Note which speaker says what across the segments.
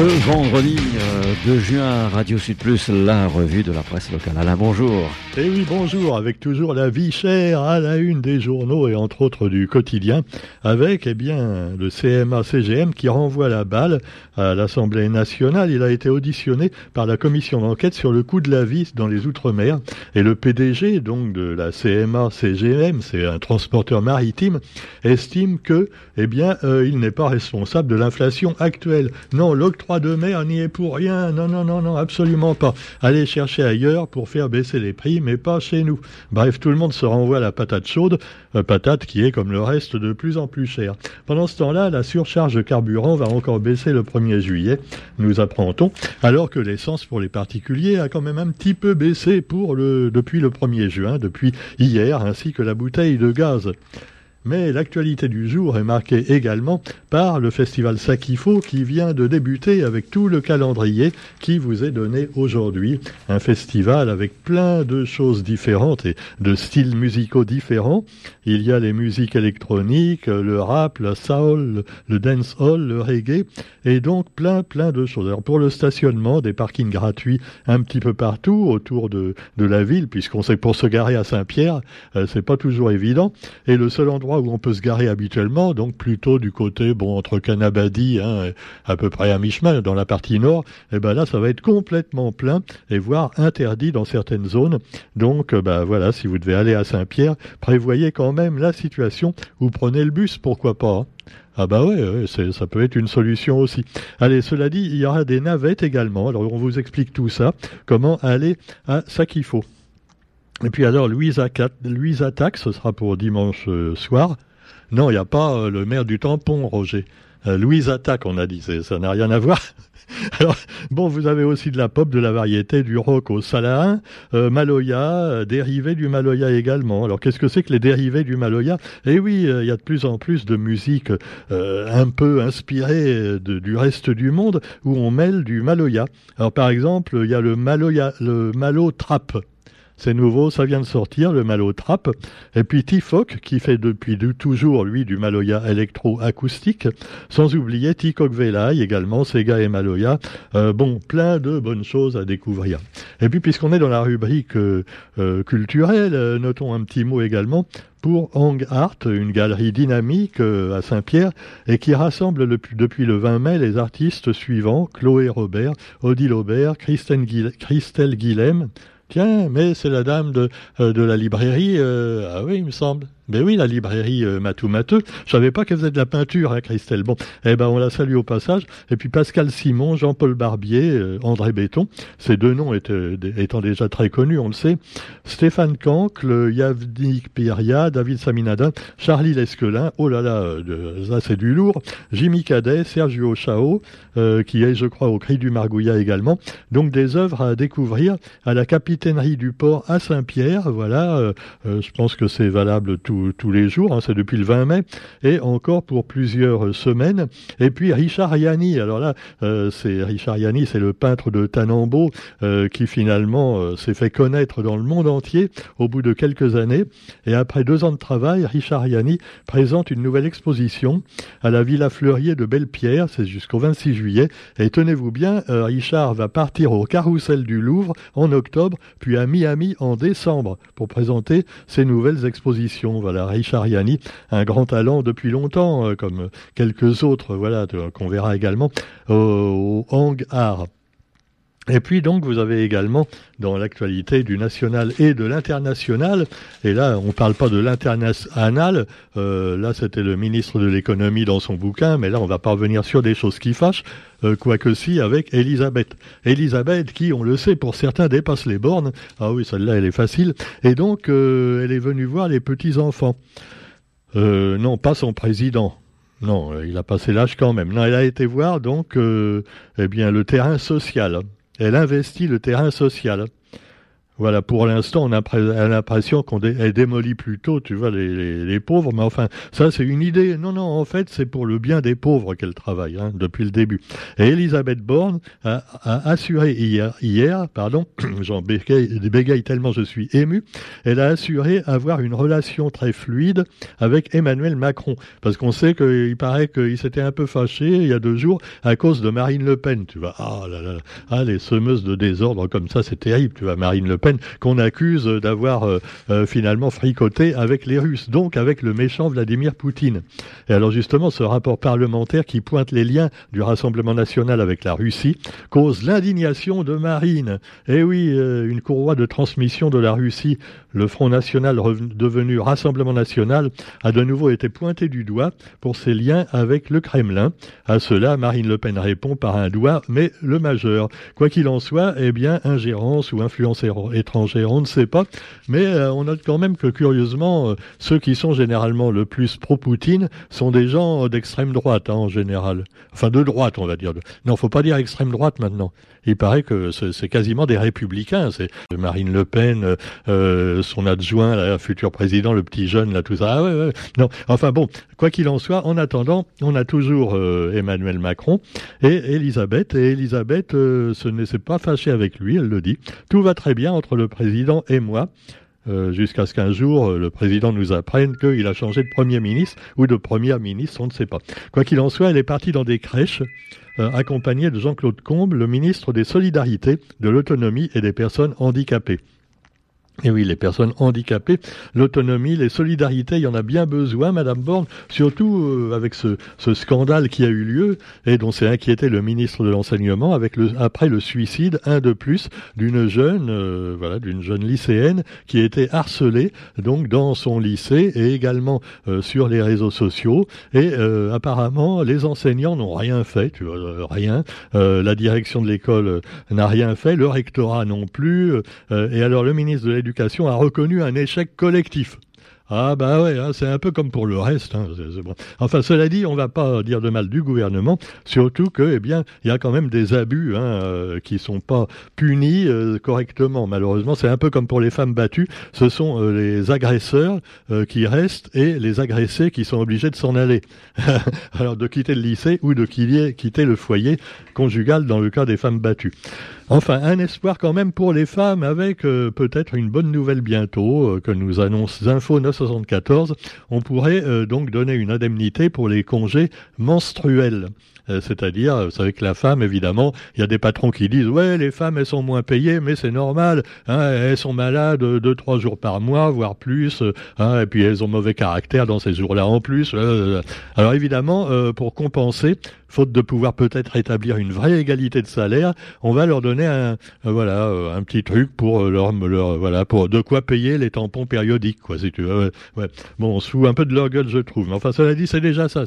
Speaker 1: Le vendredi 2 euh, juin, Radio Sud Plus, la revue de la presse locale. Alain, bonjour.
Speaker 2: Eh oui, bonjour, avec toujours la vie chère à la une des journaux et entre autres du quotidien, avec eh bien le CMA-CGM qui renvoie la balle à l'Assemblée nationale. Il a été auditionné par la commission d'enquête sur le coût de la vie dans les Outre-mer et le PDG donc de la CMA-CGM, c'est un transporteur maritime, estime que eh bien euh, il n'est pas responsable de l'inflation actuelle. Non, l'octroi de mer n'y est pour rien. Non, non, non, non, absolument pas. Allez chercher ailleurs pour faire baisser les prix mais pas chez nous. Bref, tout le monde se renvoie à la patate chaude, euh, patate qui est comme le reste de plus en plus chère. Pendant ce temps-là, la surcharge de carburant va encore baisser le 1er juillet, nous apprend-on, alors que l'essence pour les particuliers a quand même un petit peu baissé depuis le 1er juin, depuis hier, ainsi que la bouteille de gaz. Mais l'actualité du jour est marquée également par le festival Sakifo qui vient de débuter avec tout le calendrier qui vous est donné aujourd'hui. Un festival avec plein de choses différentes et de styles musicaux différents. Il y a les musiques électroniques, le rap, la soul, le dance hall, le reggae et donc plein plein de choses. Alors pour le stationnement, des parkings gratuits un petit peu partout autour de, de la ville puisqu'on sait que pour se garer à Saint-Pierre, euh, c'est pas toujours évident. Et le seul endroit où on peut se garer habituellement, donc plutôt du côté, bon, entre Canabadi, hein, à peu près à mi-chemin, dans la partie nord, et eh ben là, ça va être complètement plein, et voire interdit dans certaines zones. Donc, ben voilà, si vous devez aller à Saint-Pierre, prévoyez quand même la situation, vous prenez le bus, pourquoi pas. Hein. Ah bah ouais, ça peut être une solution aussi. Allez, cela dit, il y aura des navettes également. Alors on vous explique tout ça, comment aller à faut. Et puis alors, Louise, attaque, ce sera pour dimanche euh, soir. Non, il n'y a pas euh, le maire du tampon, Roger. Euh, Louise attaque, on a dit, ça n'a rien à voir. Alors, bon, vous avez aussi de la pop, de la variété, du rock au salahin, Maloya, dérivés du Maloya également. Alors, qu'est-ce que c'est que les dérivés du Maloya? Eh oui, il y a de plus en plus de musique un peu inspirée du reste du monde où on mêle du Maloya. Alors, par exemple, il y a le Maloya, le Malo Trap. C'est nouveau, ça vient de sortir, le Malo Trap. Et puis Tifoc, qui fait depuis toujours, lui, du Maloya électro-acoustique. Sans oublier Tikok Velay également, Sega et Maloya. Euh, bon, plein de bonnes choses à découvrir. Et puis, puisqu'on est dans la rubrique euh, euh, culturelle, notons un petit mot également pour Hang Art, une galerie dynamique à Saint-Pierre et qui rassemble depuis le 20 mai les artistes suivants Chloé Robert, Odile Aubert, Christelle Guilhem, Tiens, mais c'est la dame de, euh, de la librairie. Euh, ah oui, il me semble. Ben oui, la librairie euh, Matou Mateux. Je savais pas qu'elle faisait de la peinture, hein, Christelle. Bon, eh ben on la salue au passage. Et puis Pascal Simon, Jean-Paul Barbier, euh, André Béton. Ces deux noms étant déjà très connus, on le sait. Stéphane Cancle, Yavnik Piria, David Saminadin, Charlie Lesquelin. Oh là là, euh, ça c'est du lourd. Jimmy Cadet, Sergio Chao, qui est, je crois, au Cri du Margouillat également. Donc des œuvres à découvrir à la capitainerie du port à Saint-Pierre. Voilà, je pense que c'est valable tout tous les jours, hein, c'est depuis le 20 mai, et encore pour plusieurs semaines. Et puis Richard Yanni, alors là, euh, c'est Richard Yanni, c'est le peintre de Tanambo euh, qui finalement euh, s'est fait connaître dans le monde entier au bout de quelques années. Et après deux ans de travail, Richard Yanni présente une nouvelle exposition à la Villa Fleurier de Belle-Pierre, c'est jusqu'au 26 juillet. Et tenez-vous bien, Richard va partir au Carrousel du Louvre en octobre, puis à Miami en décembre pour présenter ses nouvelles expositions. Voilà, Yanni, un grand talent depuis longtemps, euh, comme quelques autres, voilà, qu'on verra également au, Hang Art. Et puis donc vous avez également dans l'actualité du national et de l'international, et là on ne parle pas de l'international, euh, là c'était le ministre de l'économie dans son bouquin, mais là on va pas revenir sur des choses qui fâchent, euh, quoique si avec Elisabeth. Elisabeth qui, on le sait, pour certains dépasse les bornes, ah oui celle-là elle est facile, et donc euh, elle est venue voir les petits-enfants. Non, pas son président, non, il a passé l'âge quand même. Non, elle a été voir donc eh bien le terrain social. Elle investit le terrain social. Voilà, pour l'instant, on a l'impression qu'on démolit plutôt, tu vois, les, pauvres. Mais enfin, ça, c'est une idée. Non, non, en fait, c'est pour le bien des pauvres qu'elle travaille hein, depuis le début. Et Elisabeth Borne a, assuré hier, pardon, j'en bégaye, tellement je suis ému, elle a assuré avoir une relation très fluide avec Emmanuel Macron. Parce qu'on sait qu'il paraît qu'il s'était un peu fâché il y a deux jours à cause de Marine Le Pen. Tu vois, ah là là, ah, les semeuses de désordre comme ça, c'est terrible. Tu vois, Marine Le Pen qu'on accuse d'avoir euh, euh, finalement fricoté avec les Russes, donc avec le méchant Vladimir Poutine. Et alors justement, ce rapport parlementaire qui pointe les liens du Rassemblement national avec la Russie cause l'indignation de Marine. Et oui, euh, une courroie de transmission de la Russie, le Front National devenu Rassemblement National, a de nouveau été pointé du doigt pour ses liens avec le Kremlin. À cela, Marine Le Pen répond par un doigt, mais le majeur. Quoi qu'il en soit, eh bien, ingérence ou influence on ne sait pas. Mais euh, on note quand même que curieusement, euh, ceux qui sont généralement le plus pro-Poutine sont des gens d'extrême droite hein, en général. Enfin de droite, on va dire. Non, faut pas dire extrême droite maintenant. Il paraît que c'est quasiment des républicains. C'est Marine Le Pen, euh, son adjoint, le futur président, le petit jeune, là, tout ça. Ah. Non, enfin bon, quoi qu'il en soit, en attendant, on a toujours Emmanuel Macron et Elisabeth. Et Elisabeth ce n'est pas fâché avec lui, elle le dit. Tout va très bien entre le président et moi. Euh, jusqu'à ce qu'un jour, euh, le président nous apprenne qu'il a changé de Premier ministre ou de Première ministre, on ne sait pas. Quoi qu'il en soit, elle est partie dans des crèches, euh, accompagnée de Jean-Claude Combe, le ministre des Solidarités, de l'Autonomie et des Personnes handicapées. Et oui, les personnes handicapées, l'autonomie, les solidarités, il y en a bien besoin, Madame Borne, surtout euh, avec ce, scandale qui a eu lieu et dont s'est inquiété le ministre de l'enseignement avec le, après le suicide, un de plus, d'une jeune, euh, voilà, d'une jeune lycéenne qui a été harcelée donc dans son lycée et également euh, sur les réseaux sociaux. Et apparemment, les enseignants n'ont rien fait, tu vois, rien. la direction de l'école n'a rien fait, le rectorat non plus. et alors le ministre de l'Éducation a reconnu un échec collectif. Ah bah ouais, hein, c'est un peu comme pour le reste. Hein, Enfin, cela dit, on va pas dire de mal du gouvernement, surtout que, eh bien, il y a quand même des abus hein, euh, qui sont pas punis euh, correctement. Malheureusement, c'est un peu comme pour les femmes battues. Ce sont euh, les agresseurs qui restent et les agressés qui sont obligés de s'en aller. Alors, de quitter le lycée ou de quitter le foyer conjugal dans le cas des femmes battues. Enfin, un espoir quand même pour les femmes avec euh, peut-être une bonne nouvelle bientôt euh, que nous annonce Info 974. On pourrait euh, donc donner une indemnité pour les congés menstruels. C'est-à-dire, vous savez que la femme, évidemment, il y a des patrons qui disent ouais, les femmes elles sont moins payées, mais c'est normal. Hein, elles sont malades deux trois jours par mois, voire plus. Hein, et puis elles ont mauvais caractère dans ces jours-là en plus. alors évidemment, pour compenser, faute de pouvoir peut-être établir une vraie égalité de salaire, on va leur donner un euh, voilà euh, un petit truc pour euh, leur, voilà pour de quoi payer les tampons périodiques quoi si tu veux. Bon, fout un peu de leur gueule je trouve. Mais enfin cela dit c'est déjà ça.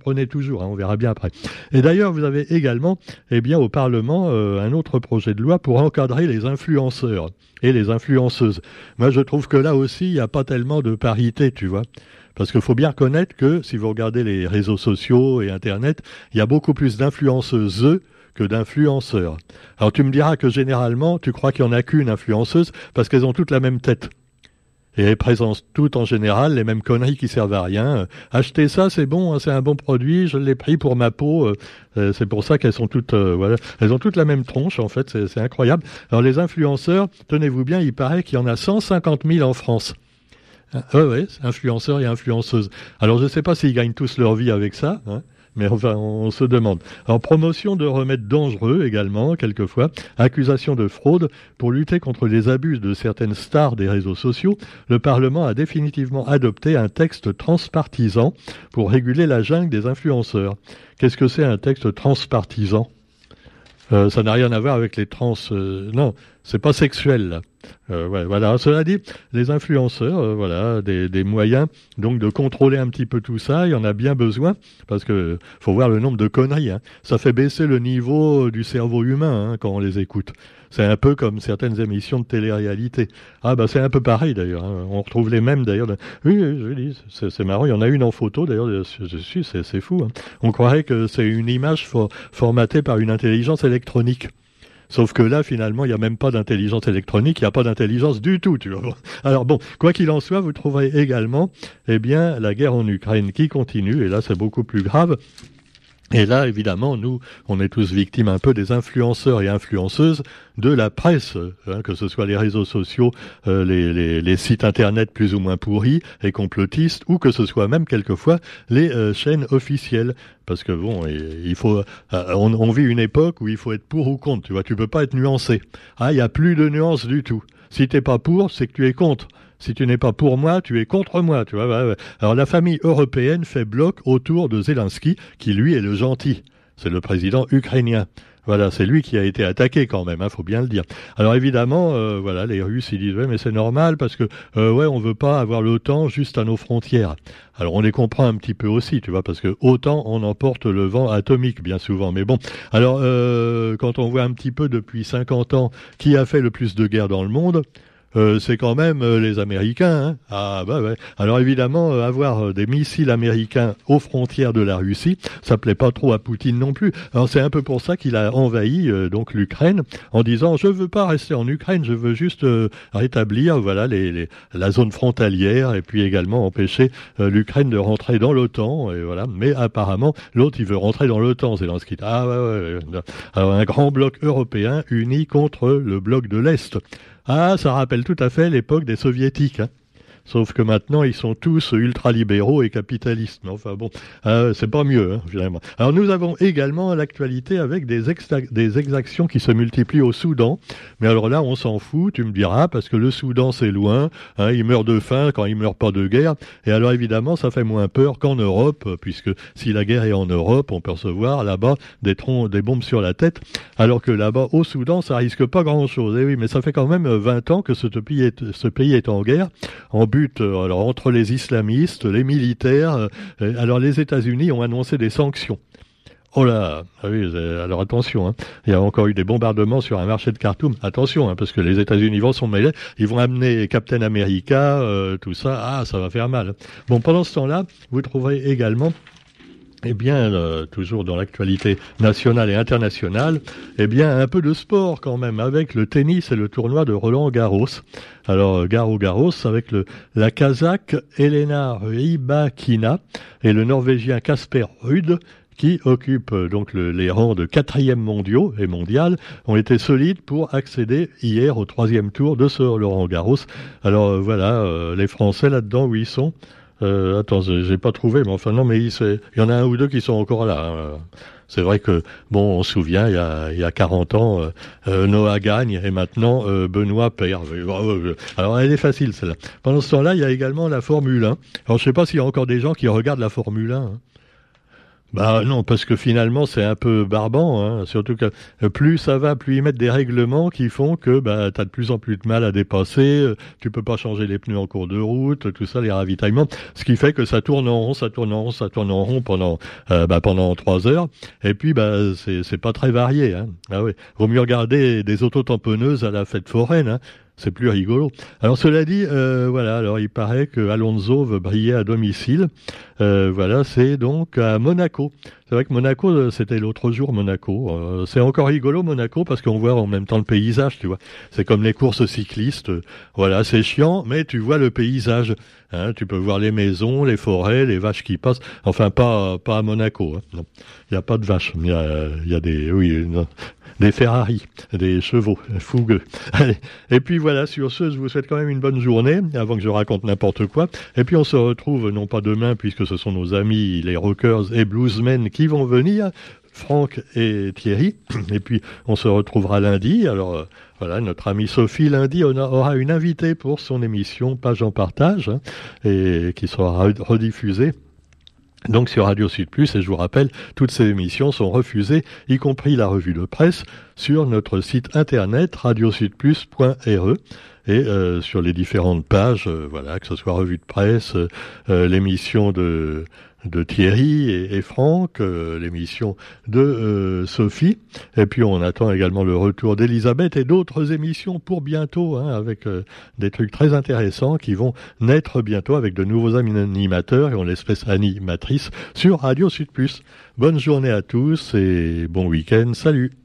Speaker 2: Prenez toujours, hein, on verra bien après. Et d'ailleurs vous avez également eh bien au Parlement un autre projet de loi pour encadrer les influenceurs et les influenceuses. Moi je trouve que là aussi il n'y a pas tellement de parité tu vois. Parce qu'il faut bien reconnaître que si vous regardez les réseaux sociaux et Internet, il y a beaucoup plus d'influenceuses que d'influenceurs. Alors tu me diras que généralement, tu crois qu'il n'y en a qu'une influenceuse parce qu'elles ont toutes la même tête. Et elles présentent toutes en général les mêmes conneries qui servent à rien. Acheter ça, c'est bon, hein, c'est un bon produit, je l'ai pris pour ma peau. Euh, euh, c'est pour ça qu'elles sont toutes, euh, voilà, elles ont toutes la même tronche en fait, c'est incroyable. Alors les influenceurs, tenez-vous bien, il paraît qu'il y en a 150 000 en France. Ah, oui, influenceurs et influenceuses. Alors je ne sais pas s'ils gagnent tous leur vie avec ça, hein, mais enfin on se demande. En promotion de remèdes dangereux également, quelquefois, accusation de fraude, pour lutter contre les abus de certaines stars des réseaux sociaux, le Parlement a définitivement adopté un texte transpartisan pour réguler la jungle des influenceurs. Qu'est-ce que c'est un texte transpartisan? Euh, ça n'a rien à voir avec les trans. Euh, non, c'est pas sexuel. Euh, voilà. Cela dit, les influenceurs, euh, voilà, des, des, moyens donc de contrôler un petit peu tout ça. Il y en a bien besoin parce que faut voir le nombre de conneries. Hein. Ça fait baisser le niveau du cerveau humain hein, quand on les écoute. C'est un peu comme certaines émissions de télé-réalité. Ah bah c'est un peu pareil d'ailleurs. Hein. On retrouve les mêmes d'ailleurs. Oui, je dis, c'est marrant. Il y en a une en photo d'ailleurs. Je suis, c'est fou. Hein. On croirait que c'est une image formatée par une intelligence électronique. Sauf que là, finalement, il n'y a même pas d'intelligence électronique, il n'y a pas d'intelligence du tout. Alors bon, quoi qu'il en soit, vous trouverez également, eh bien, la guerre en Ukraine qui continue, et là, c'est beaucoup plus grave. Et là, évidemment, nous, on est tous victimes un peu des influenceurs et influenceuses de la presse, hein, que ce soit les réseaux sociaux, euh, les, sites internet plus ou moins pourris et complotistes, ou que ce soit même quelquefois les euh, chaînes officielles. Parce que bon, il faut, euh, on, on, vit une époque où il faut être pour ou contre. Tu vois, tu peux pas être nuancé. Ah, il y a plus de nuances du tout. Si t'es pas pour, c'est que tu es contre. Si tu n'es pas pour moi, tu es contre moi. Tu vois. Alors la famille européenne fait bloc autour de Zelensky, qui lui est le gentil. C'est le président ukrainien. Voilà, c'est lui qui a été attaqué quand même, hein, faut bien le dire. Alors évidemment, euh, voilà, les Russes ils disent ouais, mais c'est normal parce que euh, ouais, veut pas avoir l'OTAN juste à nos frontières. Alors on les comprend un petit peu aussi, tu vois, parce que autant on emporte le vent atomique bien souvent. Mais bon, alors euh, quand on voit un petit peu depuis 50 ans qui a fait le plus de guerres dans le monde, euh, c'est quand même euh, les Américains. Hein. ah bah ouais. Alors évidemment, euh, avoir des missiles américains aux frontières de la Russie, ça plaît pas trop à Poutine non plus. Alors c'est un peu pour ça qu'il a envahi donc l'Ukraine en disant je veux pas rester en Ukraine, je veux juste rétablir voilà les, la zone frontalière et puis également empêcher l'Ukraine de rentrer dans l'OTAN et voilà. Mais apparemment l'autre il veut rentrer dans l'OTAN, Zelensky. Ah ouais, ouais. Alors un grand bloc européen uni contre le bloc de l'Est. Ah, ça rappelle tout à fait l'époque des soviétiques. Hein. Sauf que maintenant, ils sont tous ultra-libéraux et capitalistes. enfin bon, euh, c'est pas mieux, hein, finalement. Alors nous avons également l'actualité avec des, exactions qui se multiplient au Soudan. Mais alors là, on s'en fout, tu me diras, parce que le Soudan, c'est loin. Hein, il meurt de faim quand il meurt pas de guerre. Et alors évidemment, ça fait moins peur qu'en Europe, puisque si la guerre est en Europe, on peut recevoir là-bas des, troncs, des bombes sur la tête. Alors que là-bas, au Soudan, ça risque pas grand-chose. Eh oui, mais ça fait quand même 20 ans que ce pays est, ce pays est en guerre. But euh, alors, entre les islamistes, les militaires. Euh, alors les États-Unis ont annoncé des sanctions. Oh là, ah oui, alors attention, hein. il y a encore eu des bombardements sur un marché de Khartoum. Attention, hein, parce que les États-Unis vont s'en mêler, ils vont amener Captain America, euh, tout ça. Ah, ça va faire mal. Bon, pendant ce temps-là, vous trouverez également eh bien, euh, toujours dans l'actualité nationale et internationale, eh bien, un peu de sport quand même, avec le tennis et le tournoi de Roland Garros. Alors, euh, Garo Garros avec la Kazakh Elena Rybakina et le Norvégien Kasper Rudd qui occupent euh, donc les rangs de quatrième mondiaux et mondial, ont été solides pour accéder hier au troisième tour de ce Roland Garros. Alors voilà, les Français là-dedans où ils sont? Euh, attends, j'ai pas trouvé, mais enfin non, mais il, y en a un ou deux qui sont encore là. Hein. C'est vrai que, bon, on se souvient, il y a, il y a 40 ans, euh, euh, Noah gagne et maintenant euh, Benoît perd. Alors elle est facile celle-là. Pendant ce temps-là, il y a également la Formule 1. Alors je sais pas s'il y a encore des gens qui regardent la Formule 1. Hein. Bah non, parce que finalement c'est un peu barbant, hein. surtout que euh, plus ça va, plus ils mettent des règlements qui font que bah, tu as de plus en plus de mal à dépasser, euh, tu peux pas changer les pneus en cours de route, tout ça, les ravitaillements, ce qui fait que ça tourne en rond, ça tourne en rond, ça tourne en rond pendant euh, bah, pendant trois heures, et puis bah c'est pas très varié. Hein. Ah oui, vaut mieux regarder des auto-tamponneuses à la fête foraine, hein c'est plus rigolo. Alors cela dit, euh, voilà, alors il paraît que Alonso veut briller à domicile. Euh, voilà, c'est donc à Monaco. C'est vrai que Monaco, euh, c'était l'autre jour Monaco. c'est encore rigolo Monaco parce qu'on voit en même temps le paysage, tu vois. C'est comme les courses cyclistes. Voilà, c'est chiant, mais tu vois le paysage. Hein, tu peux voir les maisons, les forêts, les vaches qui passent. Enfin, pas pas à Monaco. Hein, non, il n'y a pas de vaches. Il y a, y a des oui, des Ferrari, des chevaux fougueux. Et puis voilà, sur ce, je vous souhaite quand même une bonne journée, avant que je raconte n'importe quoi. Et puis on se retrouve, non pas demain, puisque ce sont nos amis, les rockers et bluesmen qui vont venir, Franck et Thierry. Et puis on se retrouvera lundi. Alors euh, voilà, notre amie Sophie lundi aura une invitée pour son émission Page en partage, hein, et qui sera rediffusée donc sur Radio Sud Plus, et je vous rappelle, toutes ces émissions sont refusées, y compris la revue de presse, sur notre site internet radiosudplus.re et euh, sur les différentes pages, euh, voilà, que ce soit revue de presse, euh, l'émission de de Thierry et, Franck, euh, l'émission de euh, Sophie. Et puis on attend également le retour d'Elisabeth et d'autres émissions pour bientôt, hein, avec euh, des trucs très intéressants qui vont naître bientôt avec de nouveaux animateurs et on l'espèce animatrice sur Radio Sud Plus. Bonne journée à tous et bon week-end. Salut